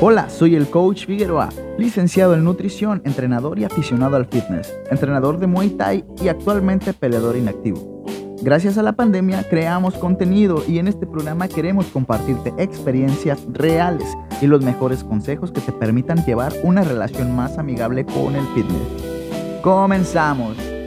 Hola, soy el coach Figueroa, licenciado en nutrición, entrenador y aficionado al fitness, entrenador de Muay Thai y actualmente peleador inactivo. Gracias a la pandemia creamos contenido y en este programa queremos compartirte experiencias reales y los mejores consejos que te permitan llevar una relación más amigable con el fitness. Comenzamos.